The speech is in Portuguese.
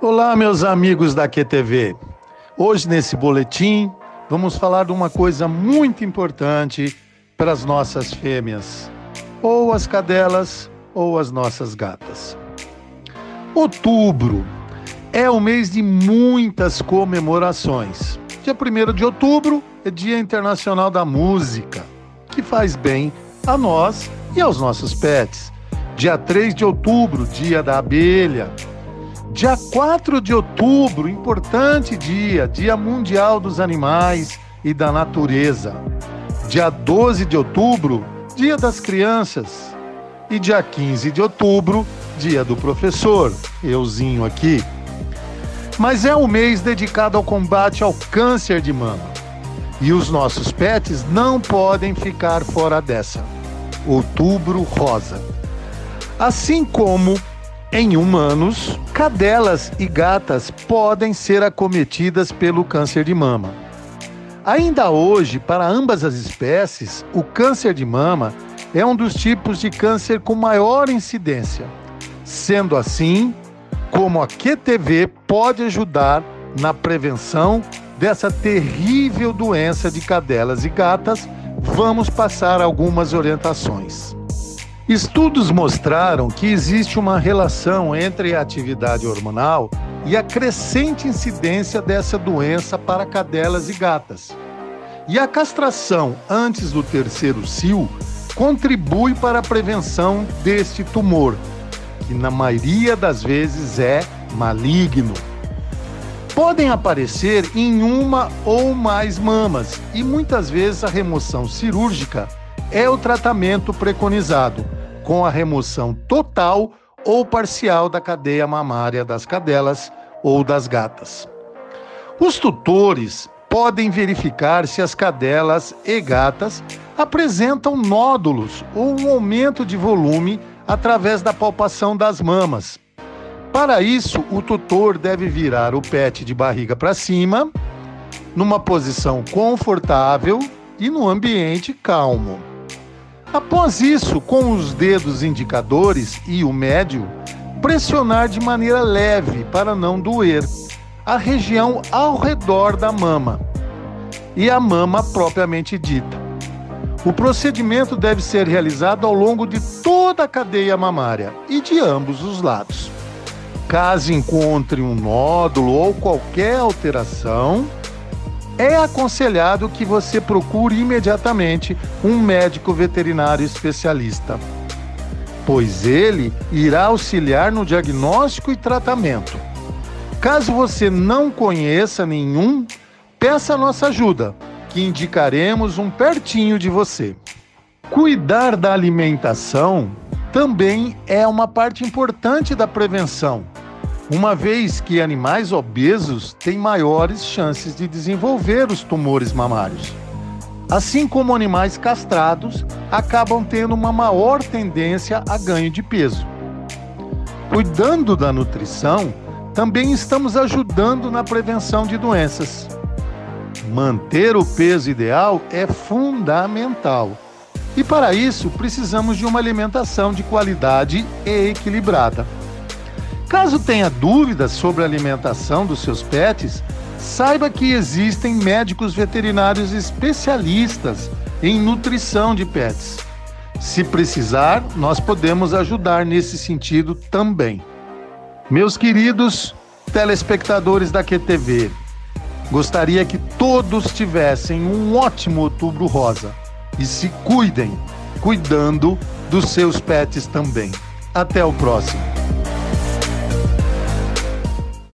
Olá, meus amigos da QTV. Hoje, nesse boletim, vamos falar de uma coisa muito importante para as nossas fêmeas, ou as cadelas, ou as nossas gatas. Outubro é o mês de muitas comemorações. Dia 1 de outubro é Dia Internacional da Música, que faz bem a nós e aos nossos pets. Dia 3 de outubro, Dia da Abelha. Dia 4 de outubro, importante dia, Dia Mundial dos Animais e da Natureza. Dia 12 de outubro, Dia das Crianças. E dia 15 de outubro, Dia do Professor, euzinho aqui. Mas é um mês dedicado ao combate ao câncer de mama. E os nossos pets não podem ficar fora dessa. Outubro Rosa. Assim como em humanos, cadelas e gatas podem ser acometidas pelo câncer de mama. Ainda hoje, para ambas as espécies, o câncer de mama é um dos tipos de câncer com maior incidência. Sendo assim, como a QTV pode ajudar na prevenção dessa terrível doença de cadelas e gatas, vamos passar algumas orientações. Estudos mostraram que existe uma relação entre a atividade hormonal e a crescente incidência dessa doença para cadelas e gatas. E a castração antes do terceiro cio contribui para a prevenção deste tumor, que na maioria das vezes é maligno. Podem aparecer em uma ou mais mamas e muitas vezes a remoção cirúrgica é o tratamento preconizado com a remoção total ou parcial da cadeia mamária das cadelas ou das gatas. Os tutores podem verificar se as cadelas e gatas apresentam nódulos ou um aumento de volume através da palpação das mamas. Para isso, o tutor deve virar o pet de barriga para cima, numa posição confortável e no ambiente calmo. Após isso, com os dedos indicadores e o médio, pressionar de maneira leve para não doer a região ao redor da mama e a mama propriamente dita. O procedimento deve ser realizado ao longo de toda a cadeia mamária e de ambos os lados. Caso encontre um nódulo ou qualquer alteração, é aconselhado que você procure imediatamente um médico veterinário especialista, pois ele irá auxiliar no diagnóstico e tratamento. Caso você não conheça nenhum, peça nossa ajuda, que indicaremos um pertinho de você. Cuidar da alimentação também é uma parte importante da prevenção uma vez que animais obesos têm maiores chances de desenvolver os tumores mamários. Assim como animais castrados acabam tendo uma maior tendência a ganho de peso. Cuidando da nutrição, também estamos ajudando na prevenção de doenças. Manter o peso ideal é fundamental. E para isso, precisamos de uma alimentação de qualidade e equilibrada. Caso tenha dúvidas sobre a alimentação dos seus pets, saiba que existem médicos veterinários especialistas em nutrição de pets. Se precisar, nós podemos ajudar nesse sentido também. Meus queridos telespectadores da QTV, gostaria que todos tivessem um ótimo outubro rosa e se cuidem, cuidando dos seus pets também. Até o próximo.